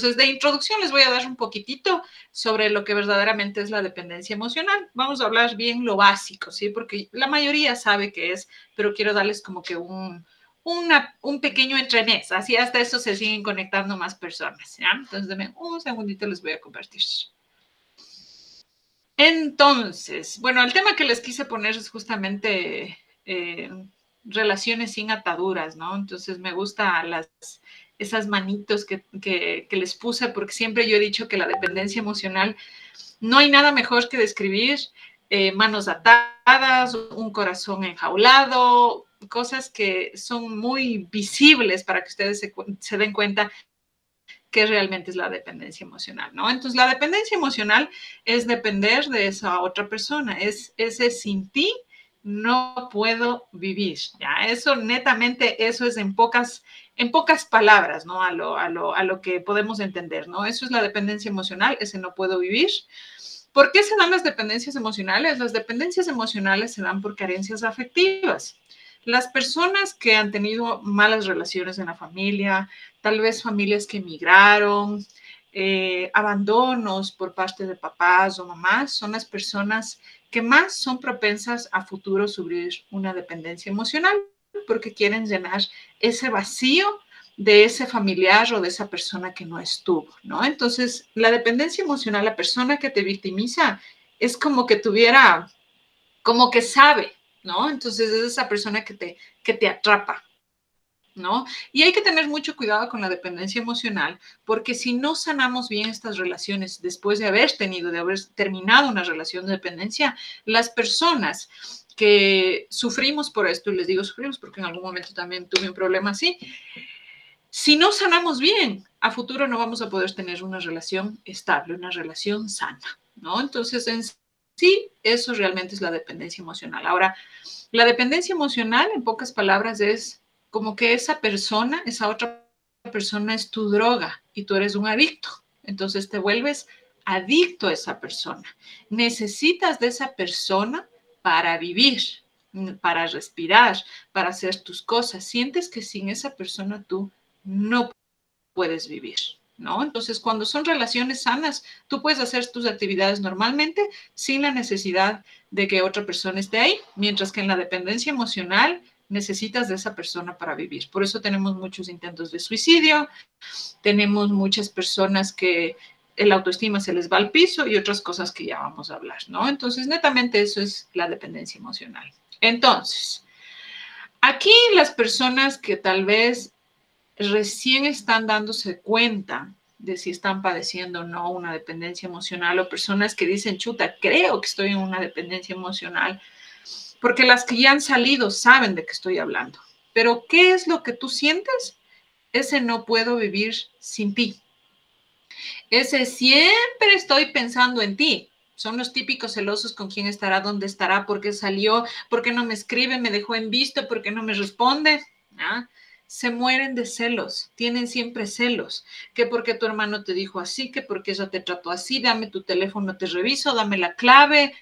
Entonces, de introducción les voy a dar un poquitito sobre lo que verdaderamente es la dependencia emocional. Vamos a hablar bien lo básico, ¿sí? Porque la mayoría sabe qué es, pero quiero darles como que un, un pequeño entrenés. Así hasta eso se siguen conectando más personas, ¿ya? Entonces, denme un segundito, les voy a compartir. Entonces, bueno, el tema que les quise poner es justamente eh, relaciones sin ataduras, ¿no? Entonces, me gusta las esas manitos que, les puse, porque siempre yo he dicho que la dependencia emocional no hay nada mejor que describir eh, manos atadas, un corazón enjaulado, cosas que son muy visibles para que ustedes se, den cuenta que realmente es la dependencia emocional, ¿no? Entonces, la dependencia emocional es depender de esa otra persona, es ese sin ti no puedo vivir, ¿ya? Eso netamente, eso es en pocas, en pocas palabras, ¿no? A lo, a, lo, a lo que podemos entender, ¿no? Eso es la dependencia emocional, ese no puedo vivir. ¿Por qué se dan las dependencias emocionales? Las dependencias emocionales se dan por carencias afectivas. Las personas que han tenido malas relaciones en la familia, tal vez familias que emigraron, eh, abandonos por parte de papás o mamás, son las personas que más son propensas a futuro sufrir una dependencia emocional porque quieren llenar ese vacío de ese familiar o de esa persona que no estuvo, ¿no? Entonces, la dependencia emocional, la persona que te victimiza, es como que tuviera, como que sabe, ¿no? Entonces, es esa persona que te, que te atrapa, Y hay que tener mucho cuidado con la dependencia emocional, porque si no sanamos bien estas relaciones después de haber tenido, de haber terminado una relación de dependencia, las personas que sufrimos por esto, y les digo sufrimos porque en algún momento también tuve un problema así, si no sanamos bien, a futuro no vamos a poder tener una relación estable, una relación sana, ¿no? Entonces, en sí, eso realmente es la dependencia emocional. Ahora, la dependencia emocional, en pocas palabras, es como que esa persona, esa otra persona es tu droga y tú eres un adicto. Entonces te vuelves adicto a esa persona. Necesitas de esa persona para vivir, para respirar, para hacer tus cosas. Sientes que sin esa persona tú no puedes vivir. ¿No? Entonces, cuando son relaciones sanas, tú puedes hacer tus actividades normalmente sin la necesidad de que otra persona esté ahí, mientras que en la dependencia emocional necesitas de esa persona para vivir. Por eso tenemos muchos intentos de suicidio, tenemos muchas personas que el autoestima se les va al piso y otras cosas que ya vamos a hablar, ¿no? Entonces, netamente eso es la dependencia emocional. Entonces, aquí las personas que tal vez recién están dándose cuenta de si están padeciendo o no una dependencia emocional o personas que dicen, chuta, creo que estoy en una dependencia emocional, porque las que ya han salido saben de qué estoy hablando. Pero ¿qué es lo que tú sientes? Ese no puedo vivir sin ti. Ese siempre estoy pensando en ti. Son los típicos celosos con quién estará, dónde estará, por qué salió, por qué no me escribe, me dejó en visto, por qué no me responde. ¿Ah? Se mueren de celos, tienen siempre celos, que porque tu hermano te dijo así, que porque ella te trató así, dame tu teléfono, te reviso, dame la clave,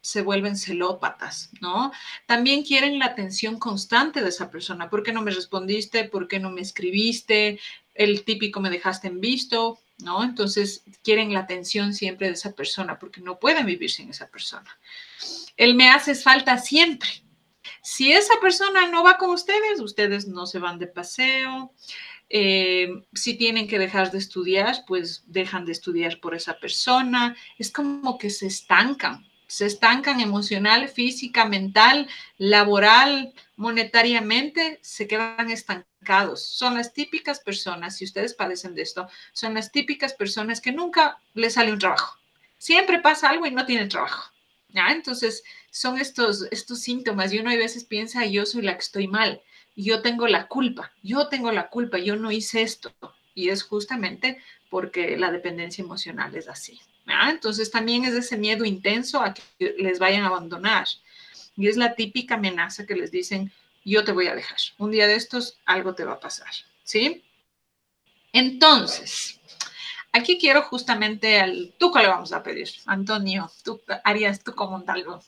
se vuelven celópatas, ¿no? También quieren la atención constante de esa persona. ¿Por qué no me respondiste? ¿Por qué no me escribiste? El típico me dejaste en visto, ¿no? Entonces quieren la atención siempre de esa persona porque no pueden vivir sin esa persona. El me haces falta siempre. Si esa persona no va con ustedes, ustedes no se van de paseo. Eh, si tienen que dejar de estudiar, pues dejan de estudiar por esa persona. Es como que se estancan, se estancan emocional, física, mental, laboral, monetariamente, se quedan estancados. Son las típicas personas, si ustedes padecen de esto, son las típicas personas que nunca les sale un trabajo. Siempre pasa algo y no tienen trabajo. ¿ya? Entonces, son estos, estos síntomas y uno a veces piensa, yo soy la que estoy mal, yo tengo la culpa, yo tengo la culpa, yo no hice esto. Y es justamente porque la dependencia emocional es así. Entonces también es ese miedo intenso a que les vayan a abandonar. Y es la típica amenaza que les dicen, yo te voy a dejar. Un día de estos algo te va a pasar. ¿Sí? Entonces, aquí quiero justamente al Tuco le vamos a pedir. Antonio, tú harías tú como un talgo.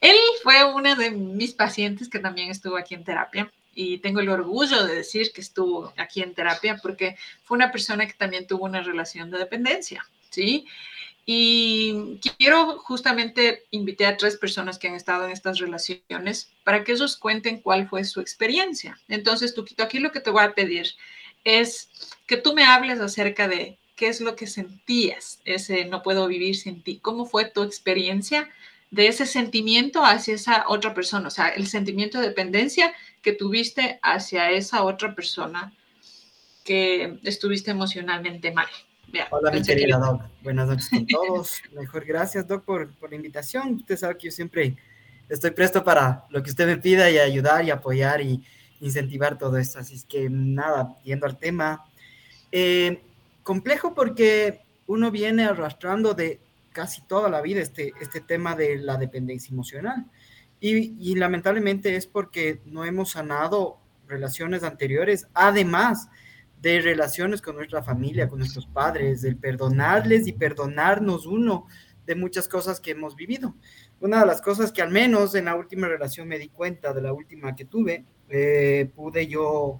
Él fue uno de mis pacientes que también estuvo aquí en terapia y tengo el orgullo de decir que estuvo aquí en terapia porque fue una persona que también tuvo una relación de dependencia, ¿sí? Y quiero justamente invitar a tres personas que han estado en estas relaciones para que ellos cuenten cuál fue su experiencia. Entonces, Tuquito, aquí lo que te voy a pedir es que tú me hables acerca de qué es lo que sentías, ese no puedo vivir sin ti, cómo fue tu experiencia de ese sentimiento hacia esa otra persona, o sea, el sentimiento de dependencia que tuviste hacia esa otra persona que estuviste emocionalmente mal. Hola, mi querida Doc. Buenas noches a todos. Mejor gracias, Doc, por, por, la invitación. Usted sabe que yo siempre estoy presto para lo que usted me pida y ayudar y apoyar y incentivar todo esto. Así es que nada, yendo al tema. Eh, complejo porque uno viene arrastrando de casi toda la vida este, este tema de la dependencia emocional. Y, y lamentablemente es porque no hemos sanado relaciones anteriores, además de relaciones con nuestra familia, con nuestros padres, del perdonarles y perdonarnos uno de muchas cosas que hemos vivido. Una de las cosas que al menos en la última relación me di cuenta, de la última que tuve, eh, pude yo,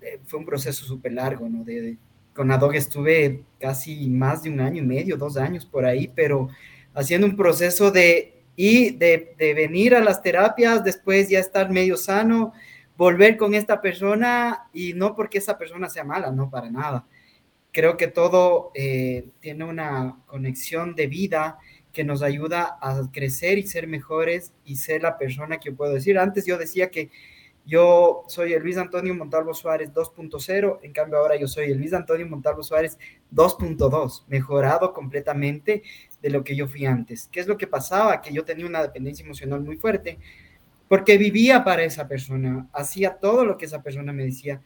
eh, fue un proceso súper largo, ¿no? De, con Adog estuve casi más de un año y medio, dos años por ahí, pero haciendo un proceso de, y de, de venir a las terapias, después ya estar medio sano, volver con esta persona y no porque esa persona sea mala, no para nada. Creo que todo eh, tiene una conexión de vida que nos ayuda a crecer y ser mejores y ser la persona que puedo decir. Antes yo decía que yo soy el Luis Antonio Montalvo Suárez 2.0, en cambio ahora yo soy el Luis Antonio Montalvo Suárez 2.2, mejorado completamente de lo que yo fui antes. ¿Qué es lo que pasaba? Que yo tenía una dependencia emocional muy fuerte, porque vivía para esa persona, hacía todo lo que esa persona me decía.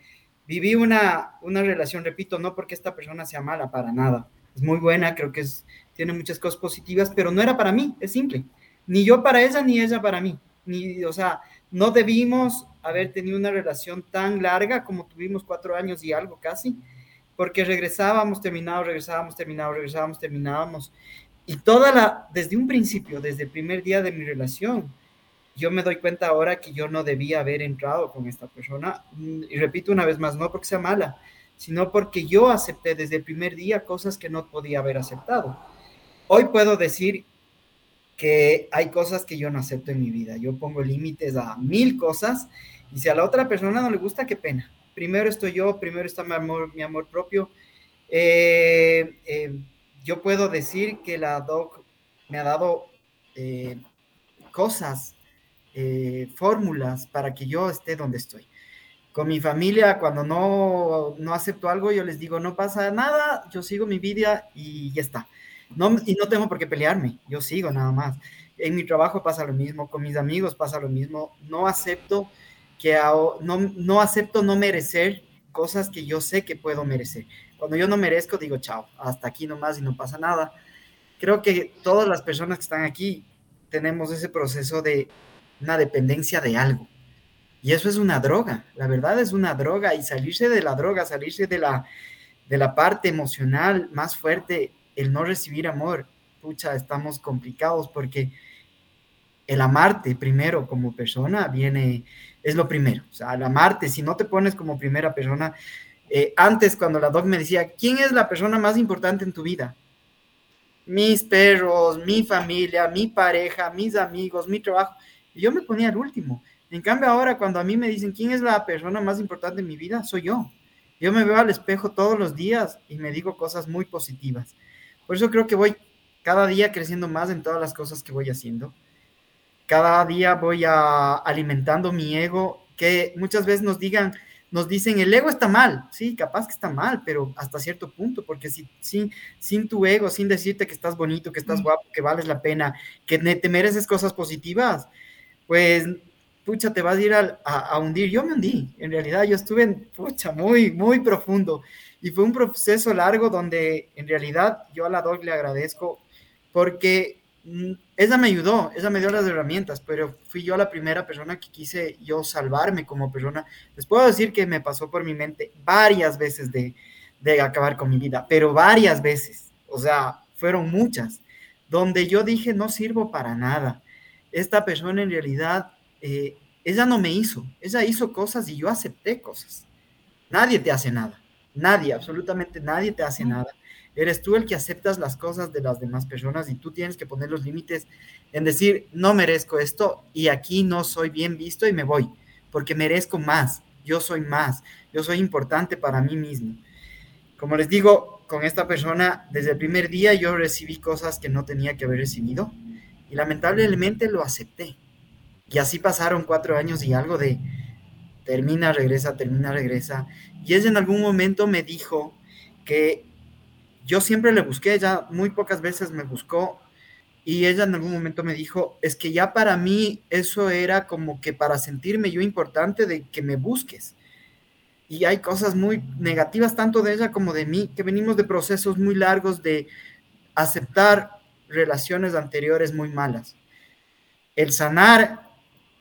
Viví una, una relación, repito, no porque esta persona sea mala, para nada. Es muy buena, creo que tiene muchas cosas positivas, pero no era para mí, es simple. Ni yo para ella, ni ella para mí. Ni, o sea, no debimos haber tenido una relación tan larga como tuvimos cuatro años y algo casi, porque regresábamos, terminábamos, regresábamos, terminábamos, regresábamos, terminábamos. Y toda la, desde un principio, desde el primer día de mi relación, yo me doy cuenta ahora que yo no debía haber entrado con esta persona. Y repito una vez más, no porque sea mala, sino porque yo acepté desde el primer día cosas que no podía haber aceptado. Hoy puedo decir que hay cosas que yo no acepto en mi vida. Yo pongo límites a mil cosas y si a la otra persona no le gusta, qué pena. Primero estoy yo, primero está mi amor, mi amor propio. Eh, eh, yo puedo decir que la doc me ha dado eh, cosas eh, fórmulas para que yo esté donde estoy. Con mi familia, cuando no, no acepto algo, yo les digo, no pasa nada, yo sigo mi vida y ya está. No, y no tengo por qué pelearme, yo sigo nada más. En mi trabajo pasa lo mismo, con mis amigos pasa lo mismo. No acepto que no, no acepto no merecer cosas que yo sé que puedo merecer. Cuando yo no merezco, digo, chao, hasta aquí nomás y no pasa nada. Creo que todas las personas que están aquí tenemos ese proceso de una dependencia de algo. Y eso es una droga, la verdad es una droga y salirse de la droga, salirse de la, de la parte emocional más fuerte, el no recibir amor, pucha, estamos complicados porque el amarte primero como persona viene, es lo primero, o sea, el amarte, si no te pones como primera persona, eh, antes cuando la doc me decía, ¿quién es la persona más importante en tu vida? Mis perros, mi familia, mi pareja, mis amigos, mi trabajo yo me ponía el último. En cambio, ahora cuando a mí me dicen quién es la persona más importante en mi vida, soy yo. Yo me veo al espejo todos los días y me digo cosas muy positivas. Por eso creo que voy cada día creciendo más en todas las cosas que voy haciendo. Cada día voy a, alimentando mi ego, que muchas veces nos digan, nos dicen, el ego está mal. Sí, capaz que está mal, pero hasta cierto punto, porque si, sin, sin tu ego, sin decirte que estás bonito, que estás guapo, que vales la pena, que te mereces cosas positivas, pues, pucha, te vas a ir a, hundir. Yo me hundí, en realidad yo estuve, en, pucha, muy, muy profundo. Y fue un proceso largo donde en realidad yo a la DOC le agradezco porque mm, ella me ayudó, ella me dio las herramientas, pero fui yo la primera persona que quise yo salvarme como persona. Les puedo decir que me pasó por mi mente varias veces de, de acabar con mi vida, pero varias veces, o sea, fueron muchas, donde yo dije no sirvo para nada esta persona en realidad eh, ella no me hizo, ella hizo cosas y yo acepté cosas. Nadie te hace nada, nadie, absolutamente nadie te hace nada. Eres tú el que aceptas las cosas de las demás personas y tú tienes que poner los límites en decir, no merezco esto y aquí no soy bien visto y me voy, porque merezco más, yo soy más, yo soy importante para mí mismo. Como les digo, con esta persona, desde el primer día yo recibí cosas que no tenía que haber recibido y lamentablemente lo acepté. Y así pasaron cuatro años y algo de termina, regresa, termina, regresa. Y ella en algún momento me dijo que yo siempre le busqué, ella muy pocas veces me buscó y ella en algún momento me dijo, es que ya para mí eso era como que para sentirme yo importante de que me busques. Y hay cosas muy negativas tanto de ella como de mí, que venimos de procesos muy largos de aceptar relaciones anteriores muy malas. El sanar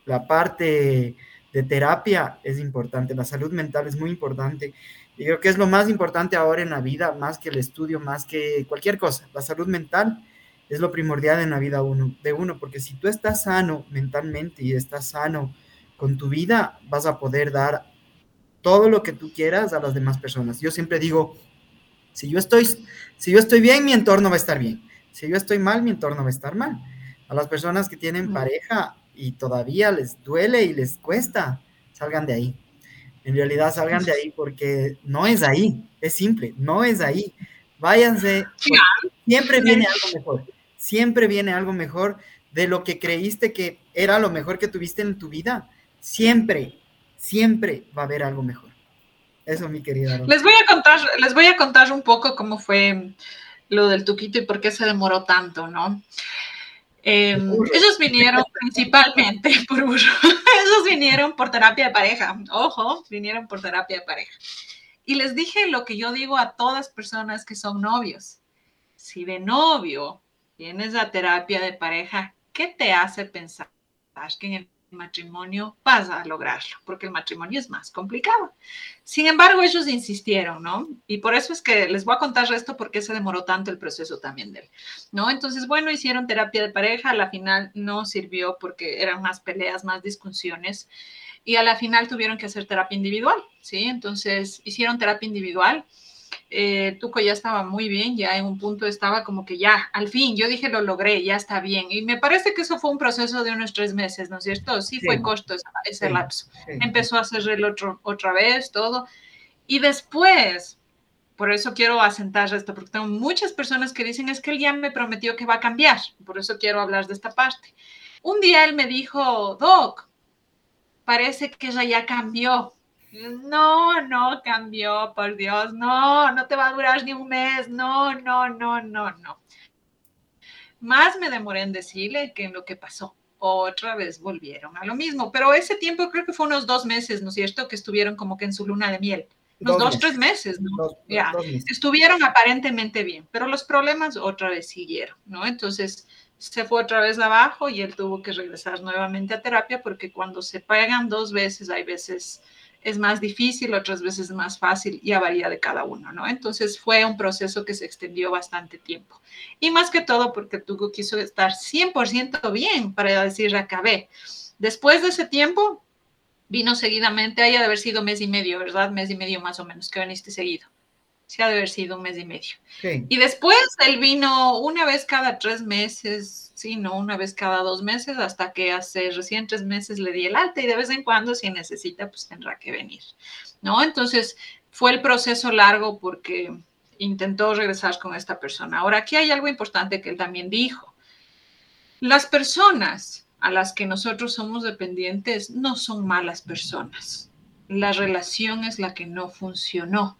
la parte de terapia es importante, la salud mental es muy importante. Y creo que es lo más importante ahora en la vida, más que el estudio, más que cualquier cosa. La salud mental es lo primordial en la vida uno, de uno, porque si tú estás sano mentalmente y estás sano con tu vida, vas a poder dar todo lo que tú quieras a las demás personas. Yo siempre digo, si yo estoy, si yo estoy bien, mi entorno va a estar bien. Si yo estoy mal, mi entorno va a estar mal. A las personas que tienen pareja y todavía les duele y les cuesta, salgan de ahí. En realidad salgan de ahí porque no es ahí, es simple, no es ahí. Váyanse, siempre viene algo mejor, siempre viene algo mejor de lo que creíste que era lo mejor que tuviste en tu vida. Siempre, siempre va a haber algo mejor. Eso, mi querida. Les voy a contar, les voy a contar un poco cómo fue lo del tuquito y por qué se demoró tanto, ¿no? Em, ellos vinieron principalmente por ellos vinieron por terapia de pareja, ojo, vinieron por terapia de pareja. Y les dije lo que yo digo a todas personas que son novios. Si de novio vienes a terapia de pareja, ¿qué te hace pensar que en el matrimonio vas a lograrlo, porque el matrimonio es más complicado. Sin embargo, ellos insistieron, ¿no? Y por eso es que les voy a contar esto porque se demoró tanto el proceso también de él, ¿no? Entonces, bueno, hicieron terapia de pareja, a la final no sirvió porque eran más peleas, más discusiones, y a la final tuvieron que hacer terapia individual, ¿sí? Entonces, hicieron terapia individual eh, Tuco ya estaba muy bien, ya en un punto estaba como que ya, al fin, yo dije lo logré, ya está bien. Y me parece que eso fue un proceso de unos tres meses, ¿no es cierto? Sí, fue costo ese, lapso. Empezó a hacer el otro otra vez, todo. Y después, por eso quiero asentar esto, porque tengo muchas personas que dicen es que él ya me prometió que va a cambiar, por eso quiero hablar de esta parte. Un día él me dijo, Doc, parece que ella ya cambió. No, no cambió, por Dios, no, no te va a durar ni un mes, no, no, no, no, no. Más me demoré en decirle que en lo que pasó. Otra vez volvieron a lo mismo, pero ese tiempo creo que fue unos dos meses, ¿no es cierto? Que estuvieron como que en su luna de miel. Unos dos, tres meses, ¿no? ya, estuvieron aparentemente bien, pero los problemas otra vez siguieron, ¿no? Entonces se fue otra vez abajo y él tuvo que regresar nuevamente a terapia porque cuando se pagan dos veces, hay veces es más difícil, otras veces más fácil, y varía de cada uno, ¿no? Entonces fue un proceso que se extendió bastante tiempo. Y más que todo porque Tugo quiso estar 100% bien para decir, acabé. Después de ese tiempo, vino seguidamente, haya de haber sido mes y medio, ¿verdad? Mes y medio más o menos, que viniste seguido. Sí, ha de haber sido un mes y medio. Y después él vino una vez cada tres meses, sí, no una vez cada dos meses, hasta que hace recién tres meses le di el alta y de vez en cuando, si necesita, pues tendrá que venir, ¿no? Entonces, fue el proceso largo porque intentó regresar con esta persona. Ahora, aquí hay algo importante que él también dijo. Las personas a las que nosotros somos dependientes no son malas personas. La relación es la que no funcionó.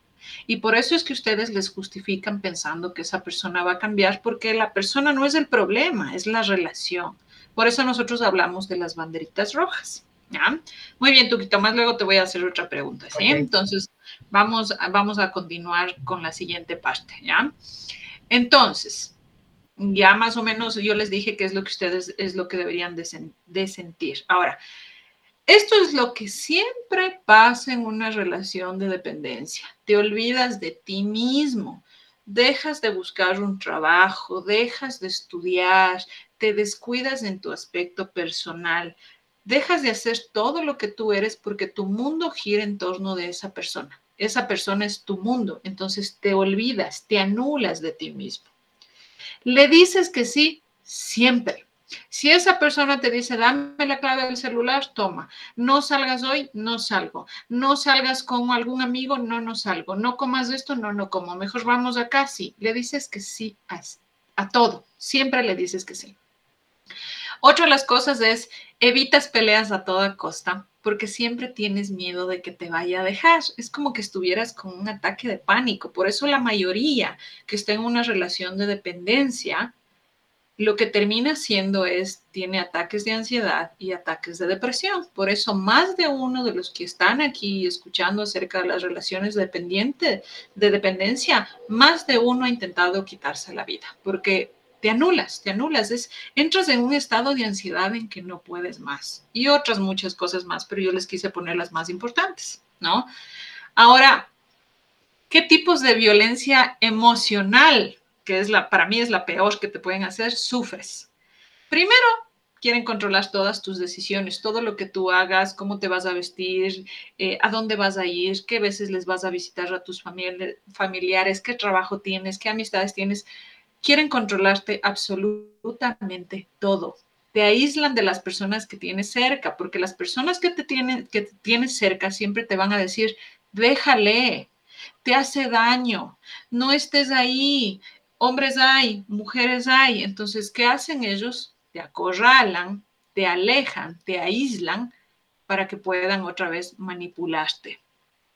Y por eso es que ustedes les justifican pensando que esa persona va a cambiar, porque la persona no es el problema, es la relación. Por eso nosotros hablamos de las banderitas rojas. ¿ya? Muy bien, Tuquito, más luego te voy a hacer otra pregunta. ¿sí? Entonces, vamos, vamos a continuar con la siguiente parte. ¿ya? Entonces, ya más o menos yo les dije que es lo que ustedes es lo que deberían de, de sentir. Ahora, esto es lo que siempre pasa en una relación de dependencia. Te olvidas de ti mismo, dejas de buscar un trabajo, dejas de estudiar, te descuidas en tu aspecto personal, dejas de hacer todo lo que tú eres porque tu mundo gira en torno de esa persona. Esa persona es tu mundo, entonces te olvidas, te anulas de ti mismo. Le dices que sí siempre. Si esa persona te dice, dame la clave del celular, toma. No salgas hoy, no salgo. No salgas con algún amigo, no, no salgo. No comas esto, no, no como. Mejor vamos acá, sí. Le dices que sí a, a todo. Siempre le dices que sí. Otra de las cosas es, evitas peleas a toda costa porque siempre tienes miedo de que te vaya a dejar. Es como que estuvieras con un ataque de pánico. Por eso la mayoría que está en una relación de dependencia, lo que termina siendo es, tiene ataques de ansiedad y ataques de depresión. Por eso más de uno de los que están aquí escuchando acerca de las relaciones dependientes, de dependencia, más de uno ha intentado quitarse la vida, porque te anulas, te anulas, es, entras en un estado de ansiedad en que no puedes más y otras muchas cosas más, pero yo les quise poner las más importantes, ¿no? Ahora, ¿qué tipos de violencia emocional, que es la, para mí es la peor que te pueden hacer, sufres? Primero, quieren controlar todas tus decisiones, todo lo que tú hagas, cómo te vas a vestir, eh, a dónde vas a ir, qué veces les vas a visitar a tus familiares, qué trabajo tienes, qué amistades tienes quieren controlarte absolutamente todo. Te aíslan de las personas que tienes cerca, porque las personas que te tienen, que tienes cerca siempre te van a decir, déjale, te hace daño, no estés ahí, hombres hay, mujeres hay. Entonces, ¿qué hacen ellos? Te acorralan, te alejan, te aíslan para que puedan otra vez manipularte.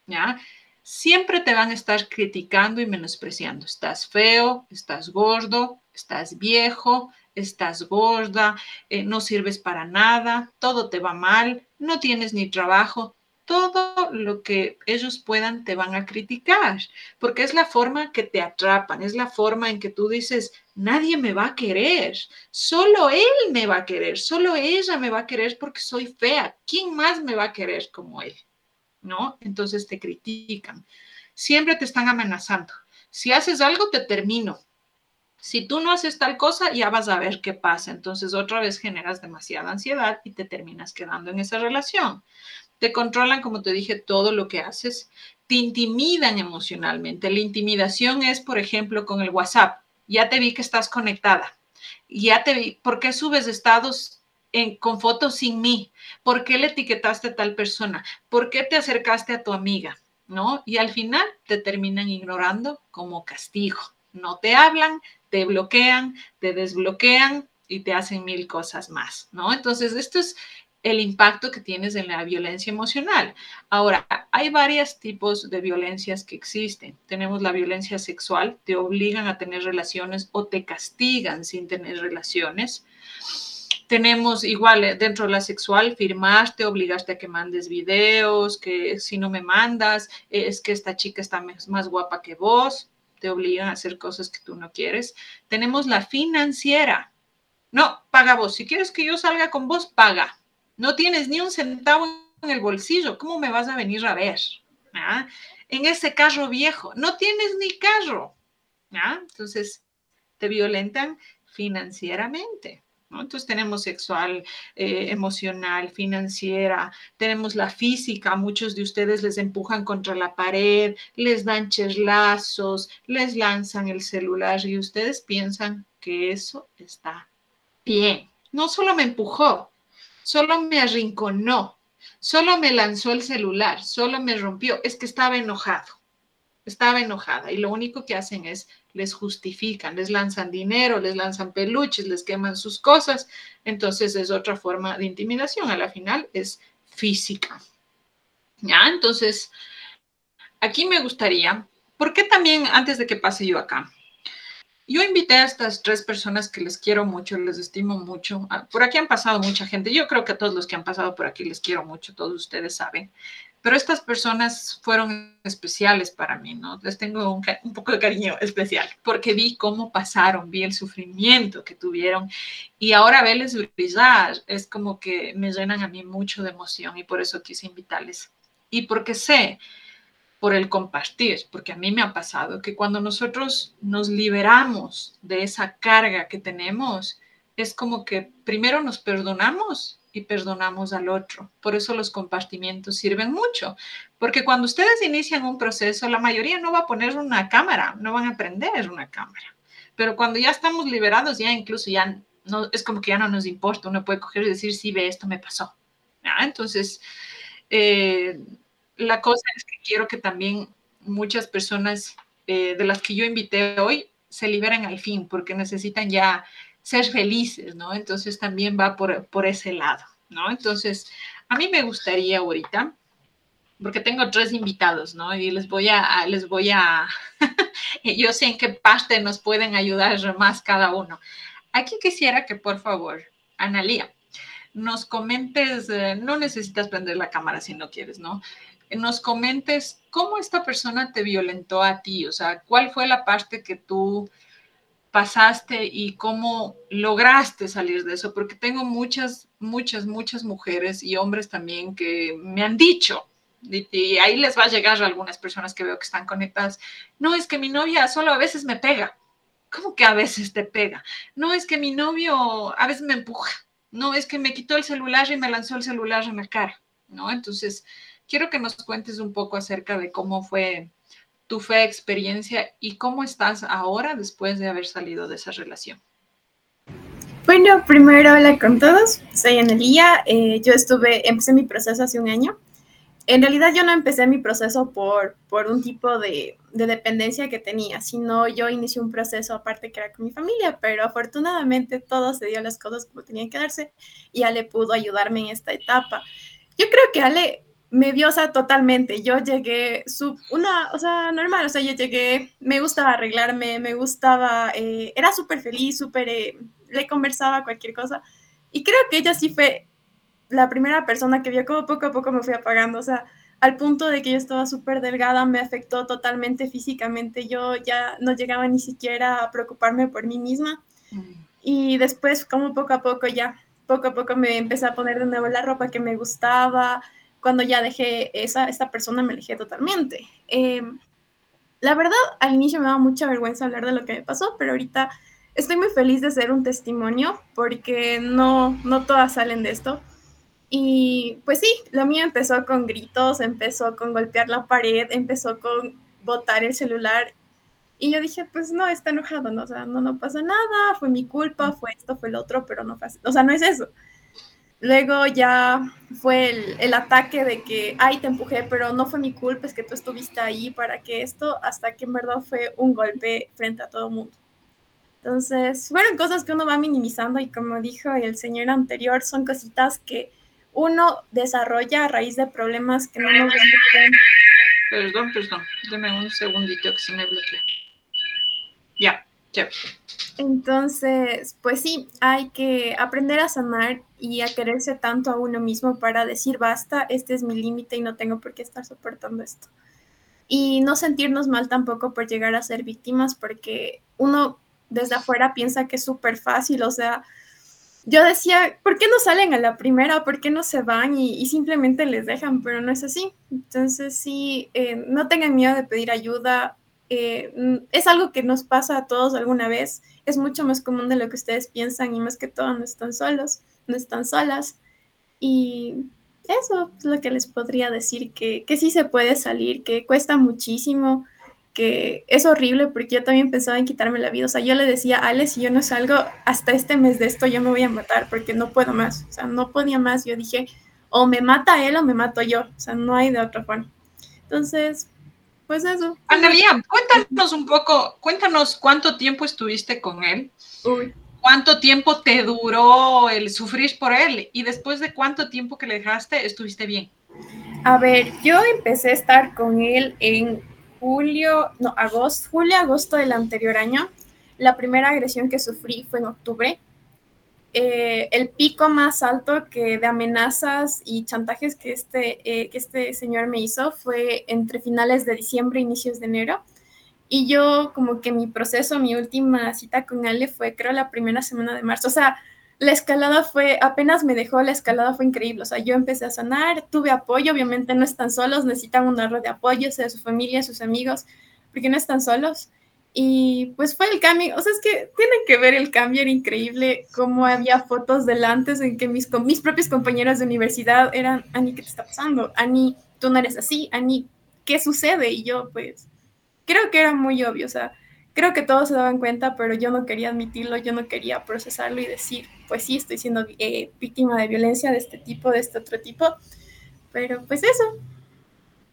¿Ya? siempre te van a estar criticando y menospreciando. Estás feo, estás gordo, estás viejo, estás gorda, eh, no sirves para nada, todo te va mal, no tienes ni trabajo. Todo lo que ellos puedan te van a criticar, porque es la forma que te atrapan, es la forma en que tú dices, nadie me va a querer, solo él me va a querer, solo ella me va a querer porque soy fea. ¿Quién más me va a querer como él? ¿no? Entonces te critican. Siempre te están amenazando. Si haces algo, te termino. Si tú no haces tal cosa, ya vas a ver qué pasa. Entonces otra vez generas demasiada ansiedad y te terminas quedando en esa relación. Te controlan, como te dije, todo lo que haces. Te intimidan emocionalmente. La intimidación es, por ejemplo, con el WhatsApp. Ya te vi que estás conectada. Ya te vi. ¿Por qué subes estados con fotos sin mí? ¿Por qué le etiquetaste a tal persona? ¿Por qué te acercaste a tu amiga? ¿No? Y al final te terminan ignorando como castigo. No te hablan, te bloquean, te desbloquean y te hacen mil cosas más, ¿no? Entonces, esto es el impacto que tienes en la violencia emocional. Ahora, hay varios tipos de violencias que existen. Tenemos la violencia sexual, te obligan a tener relaciones o te castigan sin tener relaciones. Tenemos igual eh, dentro de la sexual, firmaste, obligaste a que mandes videos, que si no me mandas, es que esta chica está más guapa que vos, te obligan a hacer cosas que tú no quieres. Tenemos la financiera. No, paga vos. Si quieres que yo salga con vos, paga. No tienes ni un centavo en el bolsillo. ¿Cómo me vas a venir a ver? ¿Ah? En ese carro viejo. No tienes ni carro. ¿Ah? Entonces, te violentan financieramente. Entonces tenemos sexual, eh, emocional, financiera, tenemos la física, muchos de ustedes les empujan contra la pared, les dan cheslazos, les lanzan el celular y ustedes piensan que eso está bien. No solo me empujó, solo me arrinconó, solo me lanzó el celular, solo me rompió, es que estaba enojado, estaba enojada y lo único que hacen es les justifican, les lanzan dinero, les lanzan peluches, les queman sus cosas. Entonces es otra forma de intimidación. A la final es física. ¿Ya? Entonces, aquí me gustaría, ¿por qué también antes de que pase yo acá? Yo invité a estas tres personas que les quiero mucho, les estimo mucho. Ah, por aquí han pasado mucha gente. Yo creo que a todos los que han pasado por aquí les quiero mucho, todos ustedes saben. Pero estas personas fueron especiales para mí, ¿no? Les tengo un, poco de cariño especial porque vi cómo pasaron, vi el sufrimiento que tuvieron y ahora verles brillar es como que me llenan a mí mucho de emoción y por eso quise invitarles. Y porque sé, por el compartir, porque a mí me ha pasado que cuando nosotros nos liberamos de esa carga que tenemos, es como que primero nos perdonamos y perdonamos al otro. Por eso los compartimientos sirven mucho, porque cuando ustedes inician un proceso, la mayoría no va a poner una cámara, no van a aprender una cámara. Pero cuando ya estamos liberados, ya incluso ya no, es como que ya no nos importa, uno puede coger y decir, sí, ve, esto me pasó. Entonces, eh, la cosa es que quiero que también muchas personas eh, de las que yo invité hoy se liberen al fin, porque necesitan ya ser felices, ¿no? Entonces también va por, por ese lado, ¿no? Entonces, a mí me gustaría ahorita, porque tengo tres invitados, ¿no? Y les voy a, les voy a, yo sé en qué parte nos pueden ayudar más cada uno. Aquí quisiera que por favor, Analía, nos comentes, eh, no necesitas prender la cámara si no quieres, ¿no? Nos comentes cómo esta persona te violentó a ti, o sea, cuál fue la parte que tú pasaste y cómo lograste salir de eso, porque tengo muchas, muchas, muchas mujeres y hombres también que me han dicho, y, ahí les va a llegar a algunas personas que veo que están conectadas, no es que mi novia solo a veces me pega. ¿Cómo que a veces te pega? No es que mi novio a veces me empuja. No es que me quitó el celular y me lanzó el celular en la cara, ¿no? Entonces, quiero que nos cuentes un poco acerca de cómo fue tu fe, experiencia y cómo estás ahora después de haber salido de esa relación. Bueno, primero hola con todos, soy Anelía, eh, yo estuve, empecé mi proceso hace un año. En realidad yo no empecé mi proceso por, por un tipo de, de dependencia que tenía, sino yo inicié un proceso aparte que era con mi familia, pero afortunadamente todo se dio las cosas como tenían que darse y Ale pudo ayudarme en esta etapa. Yo creo que Ale me vio, o sea, totalmente. Yo llegué, su, una, o sea, normal, o sea, yo llegué, me gustaba arreglarme, me gustaba, eh, era súper feliz, súper, eh, le conversaba cualquier cosa. Y creo que ella sí fue la primera persona que vio cómo poco a poco me fui apagando, o sea, al punto de que yo estaba súper delgada, me afectó totalmente físicamente. Yo ya no llegaba ni siquiera a preocuparme por mí misma. Mm. Y después, como poco a poco, ya, poco a poco me empecé a poner de nuevo la ropa que me gustaba, cuando ya dejé esa, esta persona me alejé totalmente. Em, la verdad, al inicio me daba mucha vergüenza hablar de lo que me pasó, pero ahorita estoy muy feliz de ser un testimonio porque no, no todas salen de esto. Y pues sí, lo mío empezó con gritos, empezó con golpear la pared, empezó con botar el celular. Y yo dije, pues no, está enojado, ¿no? O sea, no, no pasa nada, fue mi culpa, fue esto, fue el otro, pero no fue O sea, no es eso. Luego ya fue el, el, ataque de que, ay, te empujé, pero no fue mi culpa, es que tú estuviste ahí para que esto, hasta que en verdad fue un golpe frente a todo mundo. Entonces, fueron cosas que uno va minimizando y como dijo el señor anterior, son cositas que uno desarrolla a raíz de problemas que no nos Perdón, perdón, dame un segundito que se me bloquea. Ya. Entonces, pues sí, hay que aprender a sanar y a quererse tanto a uno mismo para decir, basta, este es mi límite y no tengo por qué estar soportando esto. Y no sentirnos mal tampoco por llegar a ser víctimas, porque uno desde afuera piensa que es súper fácil, o sea, yo decía, ¿por qué no salen a la primera? ¿Por qué no se van y, simplemente les dejan? Pero no es así. Entonces sí, eh, no tengan miedo de pedir ayuda, eh, es algo que nos pasa a todos alguna vez, es mucho más común de lo que ustedes piensan y más que todo no están solos, no están solas. Y eso es lo que les podría decir, que, que sí se puede salir, que cuesta muchísimo, que es horrible porque yo también pensaba en quitarme la vida. O sea, yo le decía a Ale, si yo no salgo hasta este mes de esto, yo me voy a matar porque no puedo más. O sea, no podía más. Yo dije, o me mata él o me mato yo. O sea, no hay de otra forma. Entonces, pues eso. Analia, cuéntanos un poco, cuéntanos cuánto tiempo estuviste con él. ¿Cuánto tiempo te duró el sufrir por él? Y después de cuánto tiempo que le dejaste, estuviste bien. A ver, yo empecé a estar con él en julio, no, agosto, julio, agosto del anterior año. La primera agresión que sufrí fue en octubre. Eh, el pico más alto que de amenazas y chantajes que este, eh, que este señor me hizo fue entre finales de diciembre e inicios de enero. Y yo como que mi proceso, mi última cita con él fue creo la primera semana de marzo. O sea, la escalada fue, apenas me dejó, la escalada fue increíble. O sea, yo empecé a sanar, tuve apoyo, obviamente no están solos, necesitan una red de apoyo, sea su familia, sus amigos, porque no están solos. Y pues fue el cambio, o sea, es que tienen que ver el cambio, era increíble cómo había fotos del antes en que mis, mis propias compañeras de universidad eran, Ani, ¿qué te está pasando? Ani, tú no eres así, Ani, ¿qué sucede? Y yo pues creo que era muy obvio, o sea, creo que todos se daban cuenta, pero yo no quería admitirlo, yo no quería procesarlo y decir, pues sí, estoy siendo eh, víctima de violencia de este tipo, de este otro tipo, pero pues eso,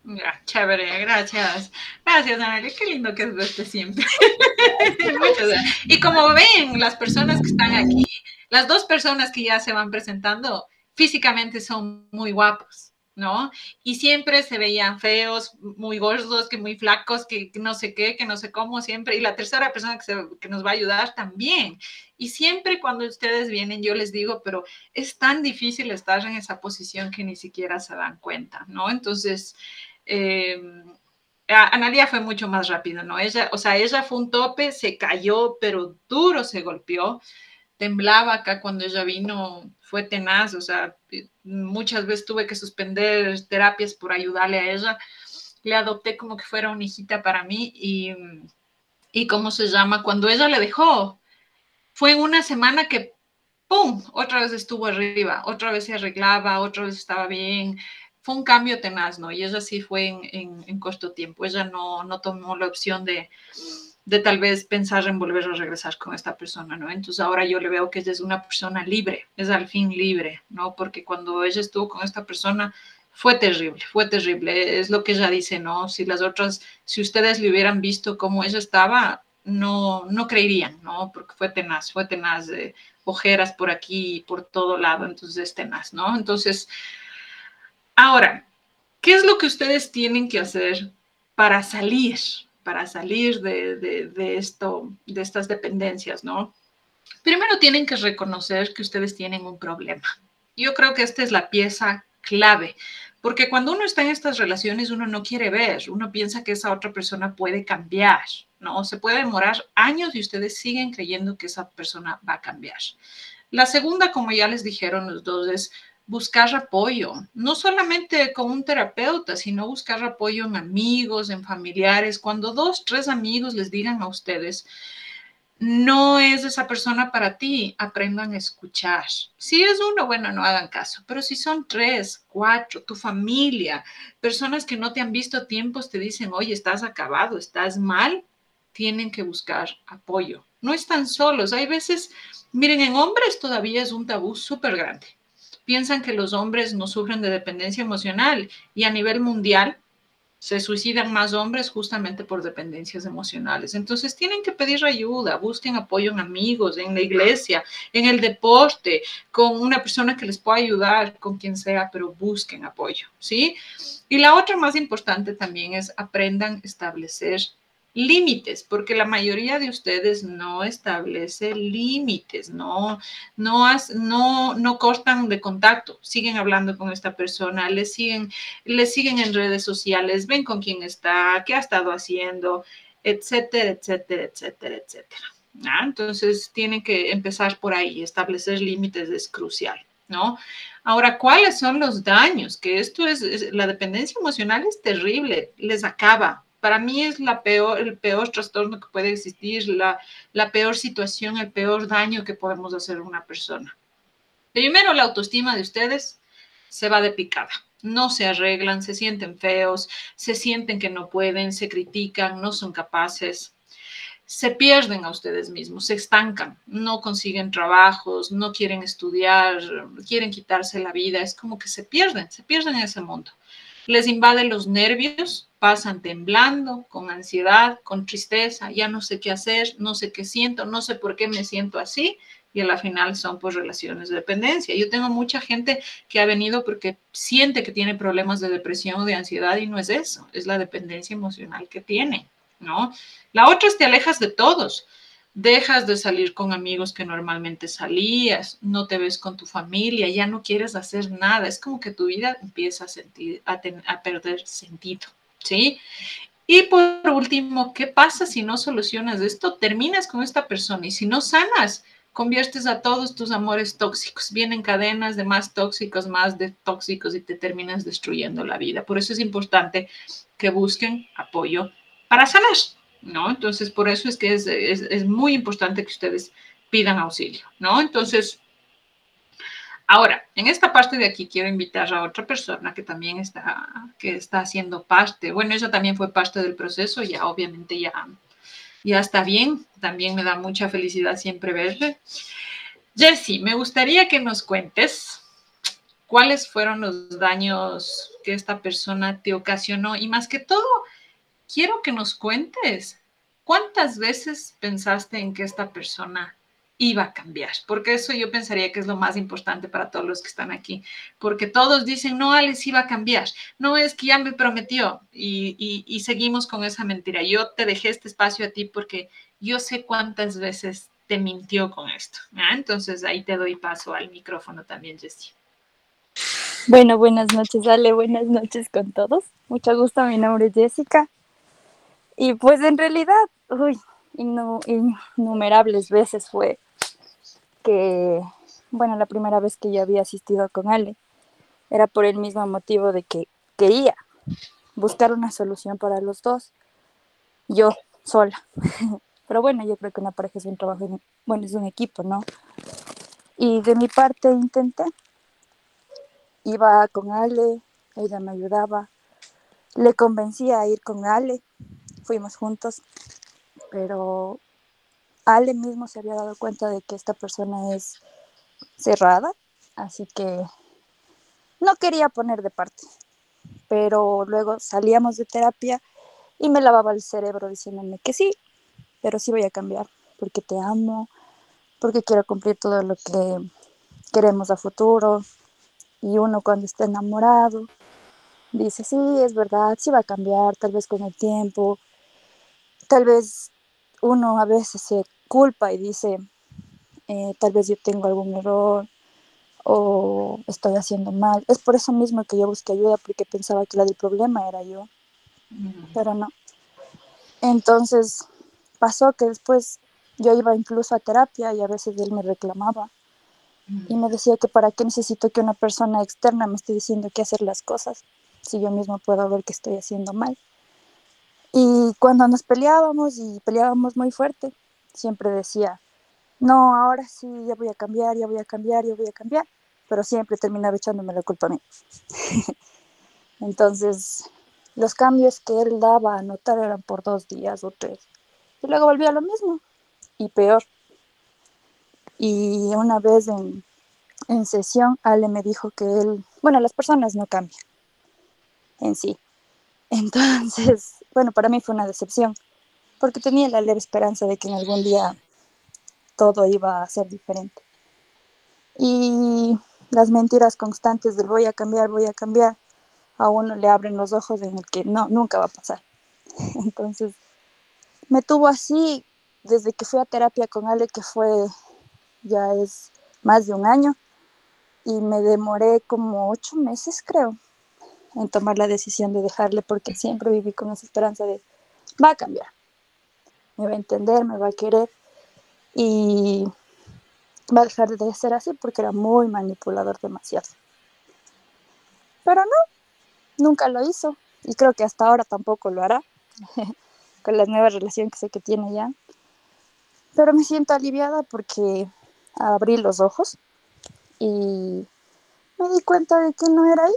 ya, chévere, gracias. Gracias, Ana, qué lindo que es verte siempre. y como ven, las personas que están aquí, las dos personas que ya se van presentando, físicamente son muy guapos, ¿no? Y siempre se veían feos, muy gordos, que muy flacos, que, no sé qué, que no sé cómo, siempre. Y la tercera persona que, que nos va a ayudar también. Y siempre cuando ustedes vienen, yo les digo, pero es tan difícil estar en esa posición que ni siquiera se dan cuenta, ¿no? Entonces, eh, Analia fue mucho más rápido, ¿no? Ella, o sea, ella fue un tope, se cayó, pero duro se golpeó, temblaba acá cuando ella vino, fue tenaz, o sea, muchas veces tuve que suspender terapias por ayudarle a ella. Le adopté como que fuera una hijita para mí y, y ¿cómo se llama? Cuando ella le dejó, fue una semana que, ¡pum!, otra vez estuvo arriba, otra vez se arreglaba, otra vez estaba bien, fue un cambio tenaz, ¿no? Y ella sí fue en, en, corto tiempo. Ella no, no tomó la opción de, de, tal vez pensar en volver a regresar con esta persona, ¿no? Entonces ahora yo le veo que ella es una persona libre, es al fin libre, ¿no? Porque cuando ella estuvo con esta persona fue terrible, fue terrible. Es lo que ella dice, ¿no? Si las otras, si ustedes le hubieran visto cómo ella estaba, no, no creerían, ¿no? Porque fue tenaz, fue tenaz de ojeras por aquí y por todo lado, entonces es tenaz, ¿no? Entonces, Ahora, ¿qué es lo que ustedes tienen que hacer para salir, para salir de, esto, de estas dependencias, no? Primero tienen que reconocer que ustedes tienen un problema. Yo creo que esta es la pieza clave, porque cuando uno está en estas relaciones, uno no quiere ver, uno piensa que esa otra persona puede cambiar, ¿no? Se puede demorar años y ustedes siguen creyendo que esa persona va a cambiar. La segunda, como ya les dijeron los dos, es buscar apoyo, no solamente con un terapeuta, sino buscar apoyo en amigos, en familiares. Cuando dos, tres amigos les digan a ustedes, no es esa persona para ti, aprendan a escuchar. Si es uno, bueno, no hagan caso, pero si son tres, cuatro, tu familia, personas que no te han visto tiempos, te dicen, oye, estás acabado, estás mal, tienen que buscar apoyo. No están solos. Hay veces, miren, en hombres todavía es un tabú súper grande piensan que los hombres no sufren de dependencia emocional y a nivel mundial se suicidan más hombres justamente por dependencias emocionales. Entonces tienen que pedir ayuda, busquen apoyo en amigos, en la iglesia, en el deporte, con una persona que les pueda ayudar, con quien sea, pero busquen apoyo, ¿sí? Y la otra más importante también es aprendan a establecer límites, porque la mayoría de ustedes no establece límites, no, no, no, no cortan de contacto, siguen hablando con esta persona, le siguen, le siguen en redes sociales, ven con quién está, qué ha estado haciendo, etcétera, etcétera, etcétera, etcétera. Entonces, tienen que empezar por ahí, establecer límites es crucial, ¿no? Ahora, ¿cuáles son los daños? Que esto es, la dependencia emocional es terrible, les acaba, para mí es el peor trastorno que puede existir, la, la peor situación, el peor daño que podemos hacer a una persona. Primero, la autoestima de ustedes se va de picada. No se arreglan, se sienten feos, se sienten que no pueden, se critican, no son capaces, se pierden a ustedes mismos, se estancan, no consiguen trabajos, no quieren estudiar, quieren quitarse la vida, es como que se pierden, se pierden en ese mundo les invaden los nervios, pasan temblando, con ansiedad, con tristeza, ya no sé qué hacer, no sé qué siento, no sé por qué me siento así, y a la final son pues relaciones de dependencia. Yo tengo mucha gente que ha venido porque siente que tiene problemas de depresión o de ansiedad y no es eso, es la dependencia emocional que tiene, ¿no? La otra es te alejas de todos dejas de salir con amigos que normalmente salías, no te ves con tu familia, ya no quieres hacer nada, es como que tu vida empieza a, sentir, a, a perder sentido, ¿sí? Y por último, ¿qué pasa si no solucionas esto? Terminas con esta persona y si no sanas, conviertes a todos tus amores tóxicos. Vienen cadenas de más tóxicos, más de tóxicos y te terminas destruyendo la vida. Por eso es importante que busquen apoyo para sanar. ¿no? Entonces, por eso es que es, es muy importante que ustedes pidan auxilio, ¿no? Entonces, Ahora, en esta parte de aquí quiero invitar a otra persona que también está, que está haciendo parte. Bueno, ella también fue parte del proceso, ya obviamente ya, ya está bien. También me da mucha felicidad siempre verle. Jessie, me gustaría que nos cuentes cuáles fueron los daños que esta persona te ocasionó y más que todo, quiero que nos cuentes cuántas veces pensaste en que esta persona iba a cambiar, porque eso yo pensaría que es lo más importante para todos los que están aquí, porque todos dicen, no, Alex iba a cambiar, no es que ya me prometió y, seguimos con esa mentira. Yo te dejé este espacio a ti porque yo sé cuántas veces te mintió con esto. Entonces ahí te doy paso al micrófono también, Jessie. Bueno, buenas noches, Ale, buenas noches con todos. Mucho gusto, mi nombre es Jessica. Y pues en realidad, uy, innumerables veces fue que, bueno, la primera vez que yo había asistido con Ale era por el mismo motivo de que quería buscar una solución para los dos, yo sola. Pero bueno, yo creo que una pareja es un trabajo, bueno, es un equipo, ¿no? Y de mi parte intenté. Iba con Ale, ella me ayudaba, le convencía a ir con Ale, fuimos juntos, pero Ale mismo se había dado cuenta de que esta persona es cerrada, así que no quería poner de parte. Pero luego salíamos de terapia y me lavaba el cerebro diciéndome que sí, pero sí voy a cambiar, porque te amo, porque quiero cumplir todo lo que queremos a futuro. Y uno cuando está enamorado dice, sí, es verdad, sí va a cambiar, tal vez con el tiempo, tal vez uno a veces se culpa y dice, eh, tal vez yo tengo algún error o estoy haciendo mal. Es por eso mismo que yo busqué ayuda, porque pensaba que la del problema era yo, pero no. Entonces pasó que después yo iba incluso a terapia y a veces él me reclamaba y me decía que para qué necesito que una persona externa me esté diciendo qué hacer las cosas si yo mismo puedo ver que estoy haciendo mal. Y cuando nos peleábamos y peleábamos muy fuerte, siempre decía, no, ahora sí, ya voy a cambiar, ya voy a cambiar, ya voy a cambiar, pero siempre terminaba echándome la culpa a mí. Entonces, los cambios que él daba a notar eran por dos días o tres. Y luego volvía lo mismo, y peor. Y una vez en, en sesión, Ale me dijo que él, bueno, las personas no cambian en sí. Entonces, bueno, para mí fue una decepción, porque tenía la leve esperanza de que en algún día todo iba a ser diferente. Y las mentiras constantes del voy a cambiar, voy a cambiar, a uno le abren los ojos en el que no, nunca va a pasar. Entonces, me tuvo así desde que fui a terapia con Ale, que fue ya es más de un año, y me demoré como ocho meses, creo, en tomar la decisión de dejarle porque siempre viví con esa esperanza de va a cambiar, me va a entender, me va a querer y va a dejar de ser así porque era muy manipulador demasiado. Pero no, nunca lo hizo y creo que hasta ahora tampoco lo hará con la nueva relación que sé que tiene ya. Pero me siento aliviada porque abrí los ojos y me di cuenta de que no era ahí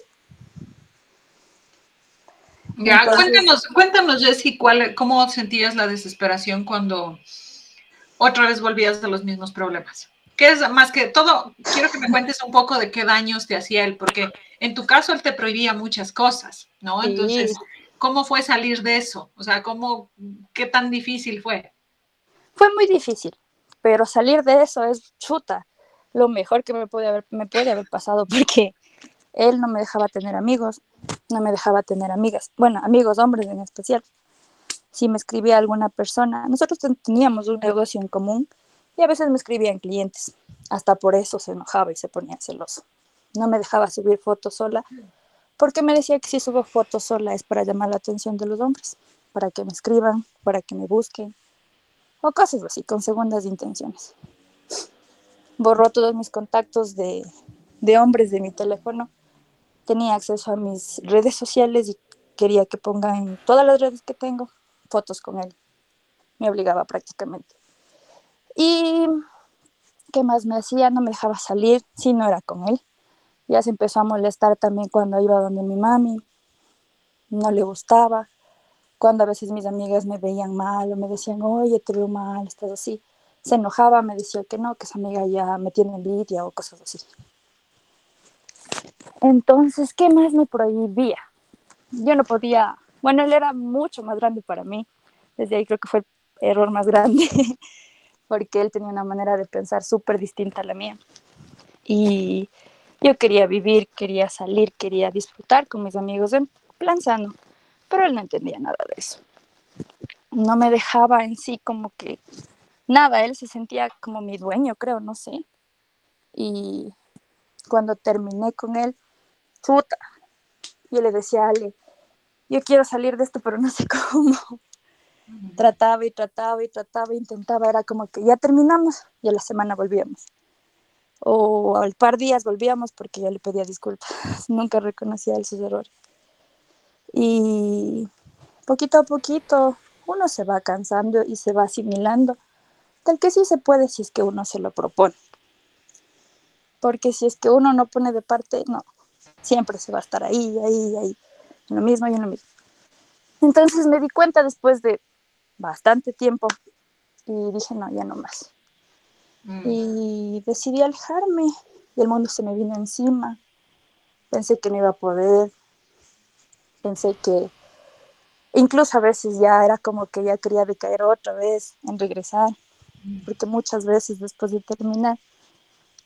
ya, cuéntanos, cuéntanos, Jessy, cuál, cómo sentías la desesperación cuando otra vez volvías a los mismos problemas. ¿Qué es más que todo? Quiero que me cuentes un poco de qué daños te hacía él, porque en tu caso él te prohibía muchas cosas, ¿no? Entonces, ¿cómo fue salir de eso? O sea, ¿cómo, qué tan difícil fue? Fue muy difícil, pero salir de eso es chuta, lo mejor que me puede haber, me puede haber pasado, porque él no me dejaba tener amigos, no me dejaba tener amigas, bueno, amigos hombres en especial. Si me escribía alguna persona, nosotros teníamos un negocio en común y a veces me escribían clientes. Hasta por eso se enojaba y se ponía celoso. No me dejaba subir fotos sola porque me decía que si subo fotos sola es para llamar la atención de los hombres, para que me escriban, para que me busquen o cosas así, con segundas intenciones. Borró todos mis contactos de, de hombres de mi teléfono tenía acceso a mis redes sociales y quería que pongan todas las redes que tengo fotos con él. me obligaba prácticamente. Y ¿qué más me hacía? No me dejaba salir si no era con él. Ya se empezó a molestar también cuando iba donde mi mami. No le gustaba. Cuando a veces mis amigas me veían mal o me decían, oye, te veo mal, estás así. Se enojaba, me decía que no, que esa amiga ya me tiene envidia o cosas así. Entonces, ¿qué más me prohibía? Yo no podía, bueno, él era mucho más grande para mí. Desde ahí creo que fue el error más grande, porque él tenía una manera de pensar súper distinta a la mía. Y yo quería vivir, quería salir, quería disfrutar con mis amigos en plan sano, pero él no entendía nada de eso. No me dejaba en sí como que nada, él se sentía como mi dueño, creo, no sé. Y cuando terminé con él, puta, yo le decía a Ale, yo quiero salir de esto, pero no sé cómo. Trataba y trataba y trataba, intentaba, era como que ya terminamos y a la semana volvíamos o al par días volvíamos porque yo le pedía disculpas, nunca reconocía él sus errores. Y poquito a poquito uno se va cansando y se va asimilando, tal que sí se puede si es que uno se lo propone. Porque si es que uno no pone de parte, no, siempre se va a estar ahí, ahí, ahí, en lo mismo y en lo mismo. Entonces me di cuenta después de bastante tiempo y dije, no, ya no más. Mm. Y decidí alejarme y el mundo se me vino encima. Pensé que no iba a poder. Pensé que incluso a veces ya era como que ya quería decaer otra vez en regresar, porque muchas veces después de terminar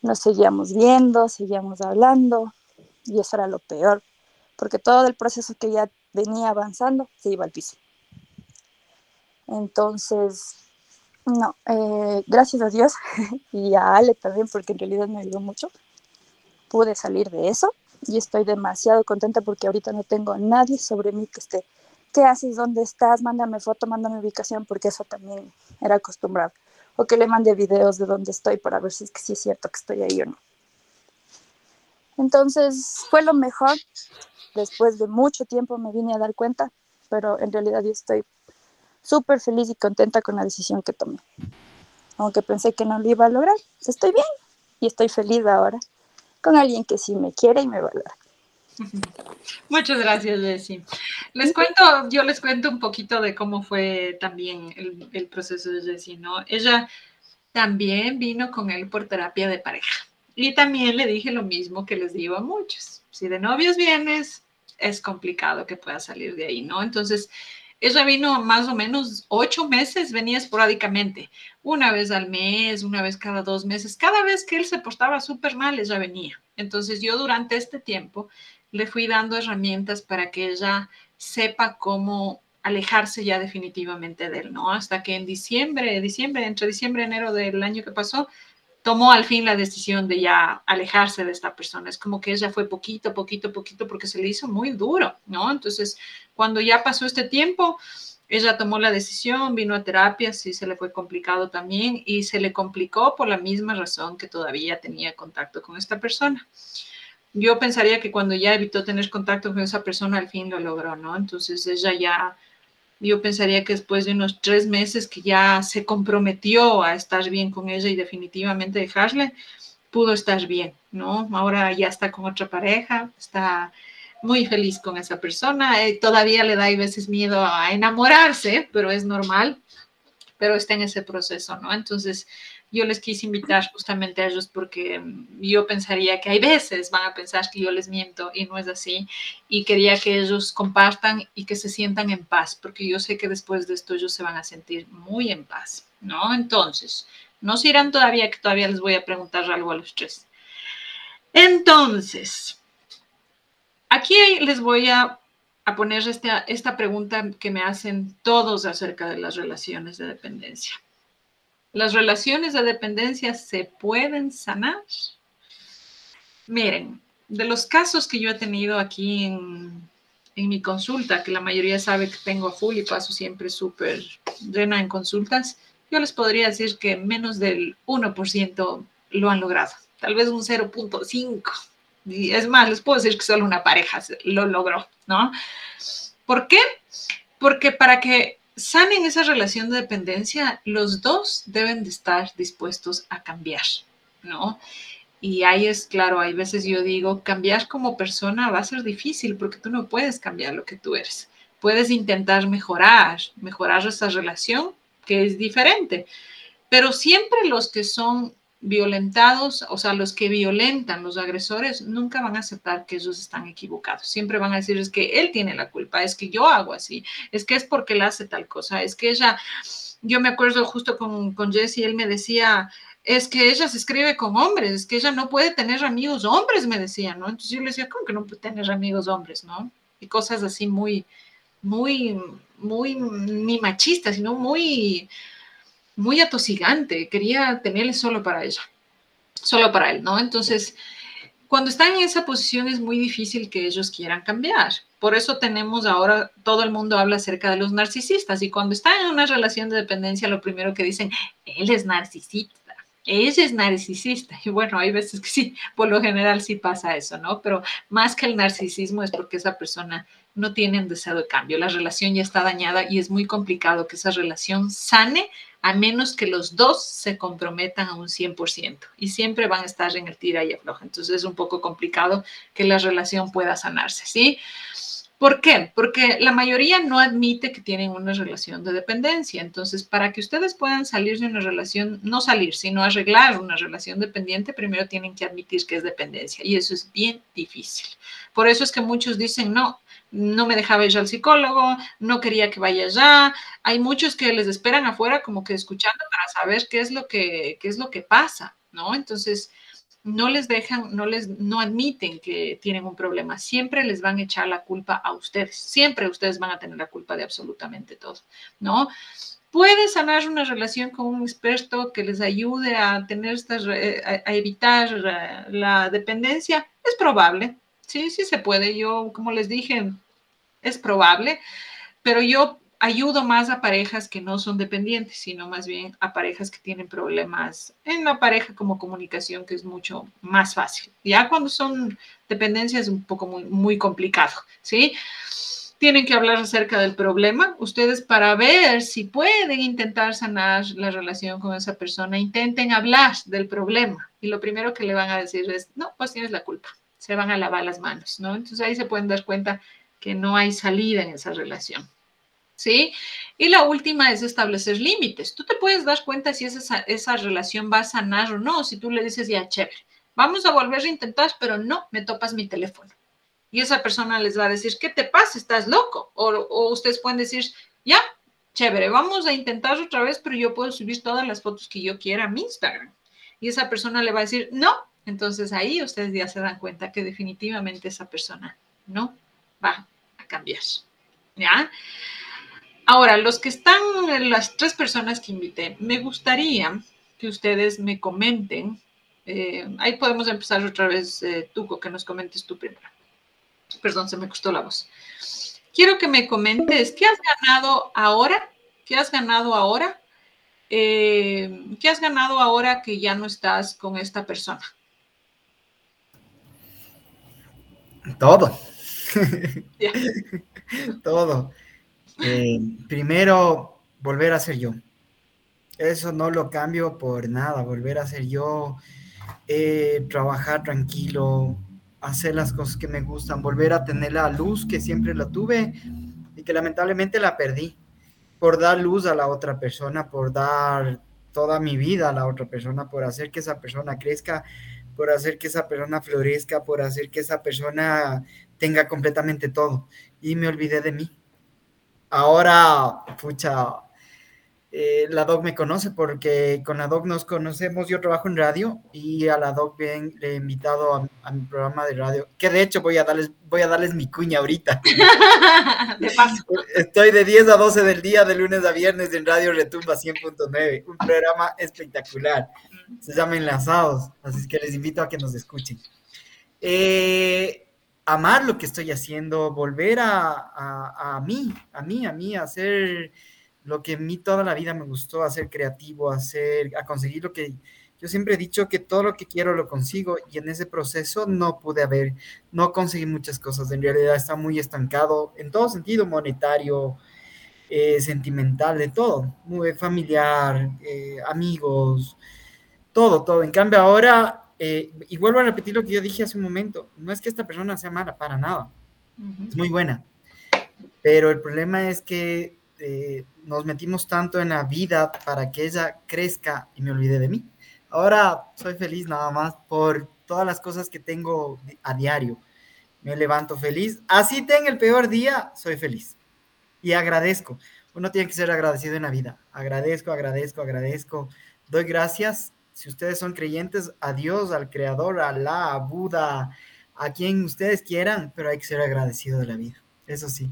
nos seguíamos viendo, seguíamos hablando y eso era lo peor, porque todo el proceso que ya venía avanzando se iba al piso. Entonces, no, eh, gracias a Dios y a Ale también, porque en realidad me ayudó mucho. Pude salir de eso y estoy demasiado contenta porque ahorita no tengo a nadie sobre mí que esté. ¿Qué haces? ¿Dónde estás? Mándame foto, mándame ubicación, porque eso también era acostumbrado. O que le mande videos de dónde estoy para ver si es que sí es cierto que estoy ahí o no. Entonces fue lo mejor. Después de mucho tiempo me vine a dar cuenta, pero en realidad yo estoy súper feliz y contenta con la decisión que tomé. Aunque pensé que no lo iba a lograr, estoy bien y estoy feliz ahora con alguien que sí me quiere y me valora. Muchas gracias, Jessie. Les cuento, yo les cuento un poquito de cómo fue también el, el proceso de Jessie, ¿no? Ella también vino con él por terapia de pareja. Y también le dije lo mismo que les digo a muchos. Si de novios vienes, es complicado que puedas salir de ahí, ¿no? Entonces, ella vino más o menos ocho meses, venía esporádicamente, una vez al mes, una vez cada dos meses. Cada vez que él se portaba súper mal, ella venía. Entonces yo durante este tiempo le fui dando herramientas para que ella sepa cómo alejarse ya definitivamente de él, ¿no? Hasta que en diciembre, diciembre, entre diciembre y enero del año que pasó, tomó al fin la decisión de ya alejarse de esta persona. Es como que ella fue poquito, poquito, poquito, porque se le hizo muy duro, ¿no? Entonces, cuando ya pasó este tiempo, ella tomó la decisión, vino a terapia, sí se le fue complicado también y se le complicó por la misma razón que todavía tenía contacto con esta persona. Yo pensaría que cuando ya evitó tener contacto con esa persona, al fin lo logró, ¿no? Entonces ella ya yo pensaría que después de unos tres meses que ya se comprometió a estar bien con ella y definitivamente dejarle, pudo estar bien, ¿no? Ahora ya está con otra pareja, está muy feliz con esa persona, eh, todavía le da a veces miedo a enamorarse, pero es normal, pero está en ese proceso, ¿no? Entonces, yo les quise invitar justamente a ellos porque mm, yo pensaría que hay veces van a pensar que yo les miento y no es así. Y quería que ellos compartan y que se sientan en paz, porque yo sé que después de esto ellos se van a sentir muy en paz, ¿no? Entonces, no se irán todavía, que todavía les voy a preguntar algo a los tres. Entonces, aquí les voy a, poner esta, esta pregunta que me hacen todos acerca de las relaciones de dependencia. ¿Las relaciones de dependencia se pueden sanar? Miren, de los casos que yo he tenido aquí en, mi consulta, que la mayoría sabe que tengo a full y paso siempre súper llena en consultas, yo les podría decir que menos del 1% lo han logrado, tal vez un 0.5. Y es más, les puedo decir que solo una pareja lo logró, ¿no? ¿Por qué? Porque para que sanen esa relación de dependencia, los dos deben de estar dispuestos a cambiar, ¿no? Y ahí es claro, hay veces yo digo, cambiar como persona va a ser difícil porque tú no puedes cambiar lo que tú eres. Puedes intentar mejorar, mejorar esa relación que es diferente, pero siempre los que son violentados, o sea, los que violentan, los agresores, nunca van a aceptar que ellos están equivocados. Siempre van a decir, es que él tiene la culpa, es que yo hago así, es que es porque él hace tal cosa, es que ella, yo me acuerdo justo con, con Jesse, él me decía, es que ella se escribe con hombres, es que ella no puede tener amigos hombres, me decía, ¿no? Entonces yo le decía, ¿cómo que no puede tener amigos hombres, ¿no? Y cosas así muy, muy, muy, ni machistas, sino muy muy atosigante, quería tenerle solo para ella, solo para él, ¿no? Entonces, cuando están en esa posición es muy difícil que ellos quieran cambiar. Por eso tenemos ahora, todo el mundo habla acerca de los narcisistas y cuando están en una relación de dependencia, lo primero que dicen, él es narcisista, ella es narcisista. Y bueno, hay veces que sí, por lo general sí pasa eso, ¿no? Pero más que el narcisismo es porque esa persona no tiene un deseo de cambio, la relación ya está dañada y es muy complicado que esa relación sane a menos que los dos se comprometan a un 100% y siempre van a estar en el tira y afloja. Entonces es un poco complicado que la relación pueda sanarse, ¿sí? ¿Por qué? Porque la mayoría no admite que tienen una relación de dependencia. Entonces, para que ustedes puedan salir de una relación, no salir, sino arreglar una relación dependiente, primero tienen que admitir que es dependencia. Y eso es bien difícil. Por eso es que muchos dicen, no, no me dejaba ir al psicólogo, no quería que vaya allá. Hay muchos que les esperan afuera como que escuchando para saber qué es lo que, qué es lo que pasa, ¿no? Entonces, no les dejan, no les, no admiten que tienen un problema. Siempre les van a echar la culpa a ustedes. Siempre ustedes van a tener la culpa de absolutamente todo, ¿no? Puede sanar una relación con un experto que les ayude a tener estas, a, evitar la dependencia. Es probable, sí, sí se puede. Yo, como les dije, es probable, pero yo ayudo más a parejas que no son dependientes, sino más bien a parejas que tienen problemas en la pareja como comunicación, que es mucho más fácil. Ya cuando son dependencias es un poco muy, muy complicado, ¿sí? Tienen que hablar acerca del problema. Ustedes para ver si pueden intentar sanar la relación con esa persona, intenten hablar del problema. Y lo primero que le van a decir es, no, pues tienes la culpa. Se van a lavar las manos, ¿no? Entonces ahí se pueden dar cuenta que no hay salida en esa relación. ¿sí? Y la última es establecer límites. Tú te puedes dar cuenta si esa, esa relación va a sanar o no, si tú le dices, ya, chévere, vamos a volver a intentar, pero no, me topas mi teléfono. Y esa persona les va a decir, ¿qué te pasa? ¿Estás loco? O, o ustedes pueden decir, ya, chévere, vamos a intentar otra vez, pero yo puedo subir todas las fotos que yo quiera a mi Instagram. Y esa persona le va a decir, no. Entonces ahí ustedes ya se dan cuenta que definitivamente esa persona no va a cambiar. ¿Ya? Ahora, los que están, las tres personas que invité, me gustaría que ustedes me comenten. Eh, ahí podemos empezar otra vez, eh, Tuco, que nos comentes tú primero. Perdón, se me costó la voz. Quiero que me comentes, ¿qué has ganado ahora? ¿Qué has ganado ahora? Eh, ¿Qué has ganado ahora que ya no estás con esta persona? Todo. Todo. Eh, primero, volver a ser yo. Eso no lo cambio por nada, volver a ser yo, eh, trabajar tranquilo, hacer las cosas que me gustan, volver a tener la luz que siempre la tuve y que lamentablemente la perdí por dar luz a la otra persona, por dar toda mi vida a la otra persona, por hacer que esa persona crezca, por hacer que esa persona florezca, por hacer que esa persona tenga completamente todo. Y me olvidé de mí. Ahora, pucha, eh, la doc me conoce porque con la doc nos conocemos, yo trabajo en radio y a la doc bien, le he invitado a, mi programa de radio, que de hecho voy a darles, voy a darles mi cuña ahorita. de paso. Estoy de 10 a 12 del día, de lunes a viernes en Radio Retumba 100.9, un programa espectacular. Se llama Enlazados, así que les invito a que nos escuchen. Eh, amar lo que estoy haciendo, volver a, mí, a mí, a mí, a hacer lo que a mí toda la vida me gustó, a ser creativo, a, hacer, a conseguir lo que yo siempre he dicho que todo lo que quiero lo consigo y en ese proceso no pude haber, no conseguí muchas cosas, en realidad está muy estancado en todo sentido, monetario, eh, sentimental, de todo, muy familiar, eh, amigos, todo, todo. En cambio ahora, eh, y vuelvo a repetir lo que yo dije hace un momento, no es que esta persona sea mala, para nada, es muy buena, pero el problema es que nos metimos tanto en la vida para que ella crezca y me olvidé de mí. Ahora soy feliz nada más por todas las cosas que tengo a diario. Me levanto feliz. Así tenga el peor día, soy feliz. Y agradezco. Uno tiene que ser agradecido en la vida. Agradezco, agradezco, agradezco. Doy gracias. Si ustedes son creyentes, a Dios, al Creador, a Alá, a Buda, a quien ustedes quieran, pero hay que ser agradecido de la vida. Eso sí.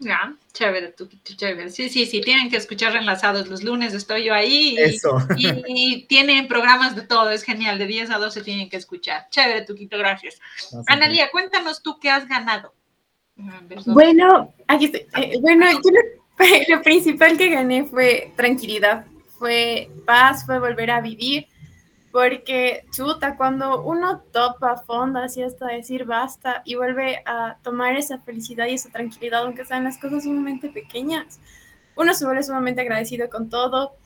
Ya, chévere, tú, chévere. Sí, sí, sí, tienen que escuchar enlazados los lunes, estoy yo ahí. Y, Eso. Y, tienen programas de todo, es genial, de 10 a 12 tienen que escuchar. Chévere, Tuquito, gracias. Analia, cuéntanos tú qué has ganado. Bueno, aquí estoy. Eh, bueno, lo principal que gané fue tranquilidad, fue paz, fue volver a vivir porque chuta, cuando uno topa fondo así hasta decir basta y vuelve a tomar esa felicidad y esa tranquilidad, aunque sean las cosas sumamente pequeñas, uno se vuelve sumamente agradecido con todo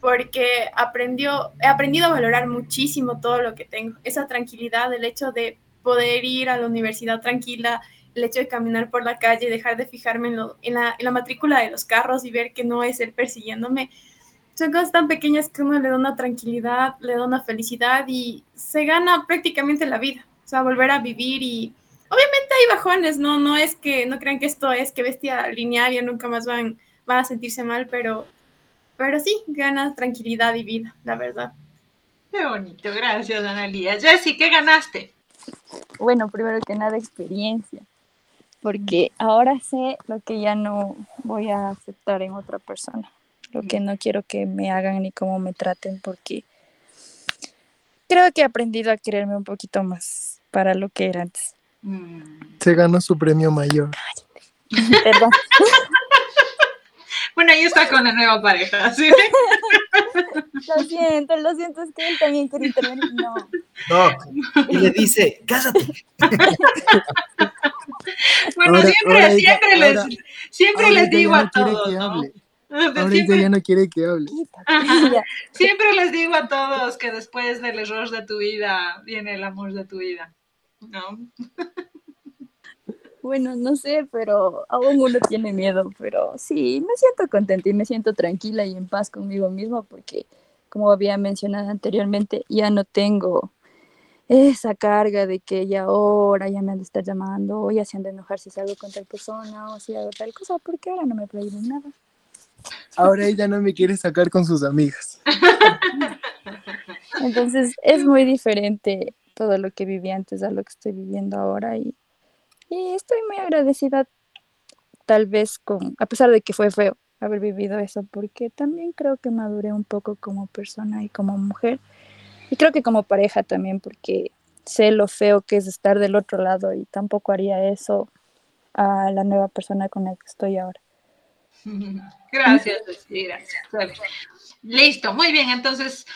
porque aprendió, he aprendido a valorar muchísimo todo lo que tengo, esa tranquilidad, el hecho de poder ir a la universidad tranquila, el hecho de caminar por la calle, dejar de fijarme en, la, en la matrícula de los carros y ver que no es él persiguiéndome, son cosas tan pequeñas que uno le da una tranquilidad, le da una felicidad y se gana prácticamente la vida. O sea, volver a vivir y obviamente hay bajones, ¿no? No es que, no crean que esto es que bestia lineal y nunca más van, van a sentirse mal, pero, pero sí, gana tranquilidad y vida, la verdad. Qué bonito, gracias, Analia. Jessy, ¿qué ganaste? Bueno, primero que nada, experiencia, porque ahora sé lo que ya no voy a aceptar en otra persona lo que no quiero que me hagan ni cómo me traten, porque creo que he aprendido a quererme un poquito más para lo que era antes. Mm. Se ganó su premio mayor. Perdón. bueno, ahí está con la nueva pareja, ¿sí? Lo siento, lo siento, es que él también quiere intervenir. No. No, y le dice, cásate. bueno, siempre, siempre, les, siempre les digo a todos, ¿no? Ahorita ya no quiere que hable. Siempre les digo a todos que después del error de tu vida viene el amor de tu vida, ¿no? Bueno, no sé, pero aún uno tiene miedo, pero sí, me siento contenta y me siento tranquila y en paz conmigo mismo porque, como había mencionado anteriormente, ya no tengo esa carga de que ya ahora ya me han de estar llamando o ya se han de enojar si salgo con tal persona o si hago tal cosa, porque ahora no me prohíben nada. Ahora ella no me quiere sacar con sus amigas. Entonces es muy diferente todo lo que viví antes a lo que estoy viviendo ahora y, y estoy muy agradecida tal vez con, a pesar de que fue feo haber vivido eso, porque también creo que maduré un poco como persona y como mujer y creo que como pareja también, porque sé lo feo que es estar del otro lado y tampoco haría eso a la nueva persona con la que estoy ahora. Gracias, gracias. Listo, muy bien. Entonces,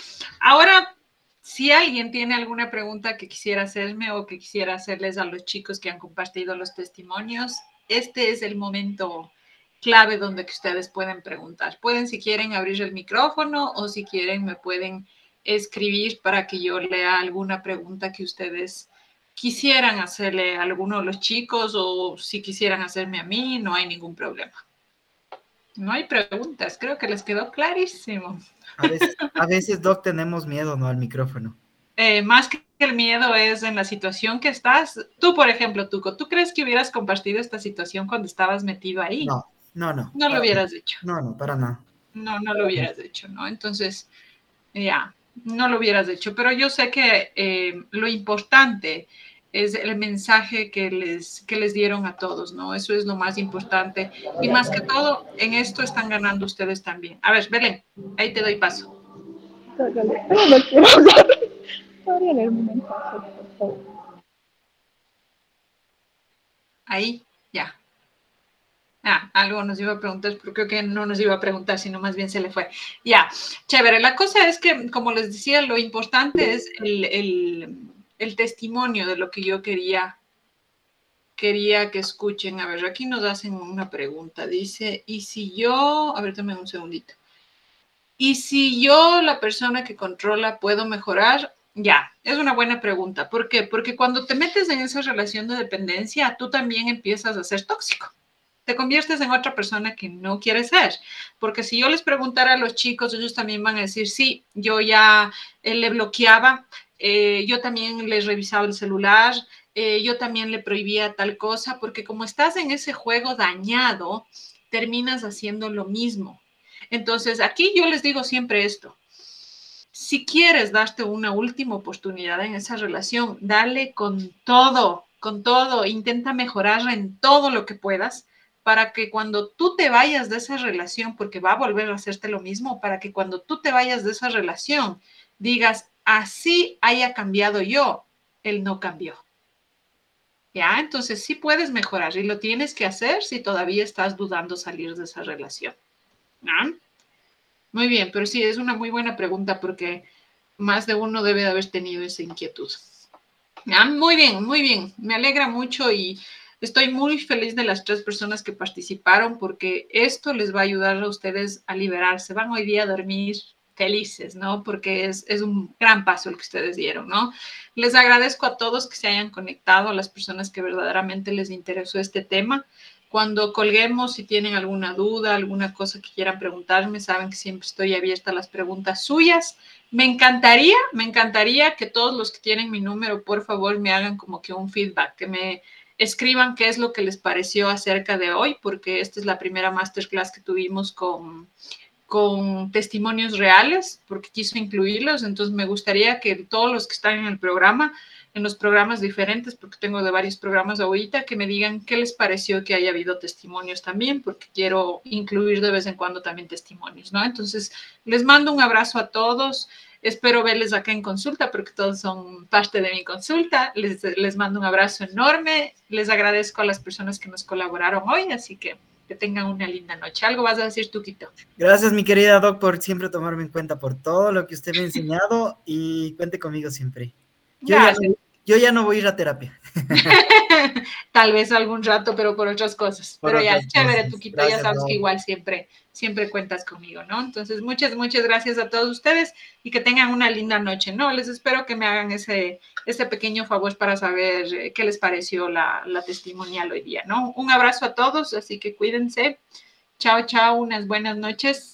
ahora, si alguien tiene alguna pregunta que quisiera hacerme o que quisiera hacerles a los chicos que han compartido los testimonios, este es el momento clave donde que ustedes pueden preguntar. Pueden, si quieren, abrir el micrófono o si quieren, me pueden escribir para que yo lea alguna pregunta que ustedes quisieran hacerle a alguno de los chicos o si quisieran hacerme a mí, no hay ningún problema. No hay preguntas, creo que les quedó clarísimo. A veces, Doc, tenemos miedo, ¿no? Al micrófono. Eh, más que el miedo es en la situación que estás. Tú, por ejemplo, Tuco, ¿tú crees que hubieras compartido esta situación cuando estabas metido ahí? No, no, no. No lo hubieras hecho. No, no, para nada. No, no lo hubieras hecho, ¿no? Entonces, ya, no lo hubieras hecho. Pero yo sé que eh, lo importante es el mensaje que les, que les dieron a todos, ¿no? Eso es lo más importante. Y más que todo, en esto están ganando ustedes también. A ver, Belén, ahí te doy paso. Ahí, ya. Ah, algo nos iba a preguntar, pero creo que no nos iba a preguntar, sino más bien se le fue. Ya, chévere. La cosa es que, como les decía, lo importante es el el testimonio de lo que yo quería quería que escuchen. A ver, aquí nos hacen una pregunta. Dice, ¿y si yo, a ver, dame un segundito. ¿Y si yo, la persona que controla, puedo mejorar? Ya, es una buena pregunta. ¿Por qué? Porque cuando te metes en esa relación de dependencia, tú también empiezas a ser tóxico te conviertes en otra persona que no quieres ser. Porque si yo les preguntara a los chicos, ellos también van a decir, sí, yo ya eh, le bloqueaba, eh, yo también les revisaba el celular, eh, yo también le prohibía tal cosa, porque como estás en ese juego dañado, terminas haciendo lo mismo. Entonces, aquí yo les digo siempre esto. Si quieres darte una última oportunidad en esa relación, dale con todo, con todo, intenta mejorar en todo lo que puedas para que cuando tú te vayas de esa relación, porque va a volver a hacerte lo mismo, para que cuando tú te vayas de esa relación, digas, así haya cambiado yo, él no cambió. ¿Ya? Entonces sí puedes mejorar y lo tienes que hacer si todavía estás dudando salir de esa relación. Muy bien, pero sí, es una muy buena pregunta porque más de uno debe de haber tenido esa inquietud. Muy bien, muy bien. Me alegra mucho y Estoy muy feliz de las tres personas que participaron porque esto les va a ayudar a ustedes a liberarse. Van hoy día a dormir felices, ¿no? Porque es, es, un gran paso el que ustedes dieron, ¿no? Les agradezco a todos que se hayan conectado, a las personas que verdaderamente les interesó este tema. Cuando colguemos, si tienen alguna duda, alguna cosa que quieran preguntarme, saben que siempre estoy abierta a las preguntas suyas. Me encantaría, me encantaría que todos los que tienen mi número, por favor, me hagan como que un feedback, que me escriban qué es lo que les pareció acerca de hoy, porque esta es la primera masterclass que tuvimos con, con testimonios reales, porque quiso incluirlos. Entonces, me gustaría que todos los que están en el programa, en los programas diferentes, porque tengo de varios programas ahorita, que me digan qué les pareció que haya habido testimonios también, porque quiero incluir de vez en cuando también testimonios, ¿no? Entonces, les mando un abrazo a todos. Espero verles acá en consulta porque todos son parte de mi consulta. Les, les mando un abrazo enorme. Les agradezco a las personas que nos colaboraron hoy, así que que tengan una linda noche. ¿Algo vas a decir tú, Quito? Gracias, mi querida Doc, por siempre tomarme en cuenta por todo lo que usted me ha enseñado y cuente conmigo siempre. Yo yo ya no voy a ir a terapia. Tal vez algún rato, pero por otras cosas. pero ya, chévere, Tuquito, ya sabes que igual siempre, siempre cuentas conmigo, ¿no? Entonces, muchas, muchas gracias a todos ustedes y que tengan una linda noche, ¿no? Les espero que me hagan ese, ese pequeño favor para saber eh, qué les pareció la, la testimonial hoy día, ¿no? Un abrazo a todos, así que cuídense. Chao, chao, unas buenas noches.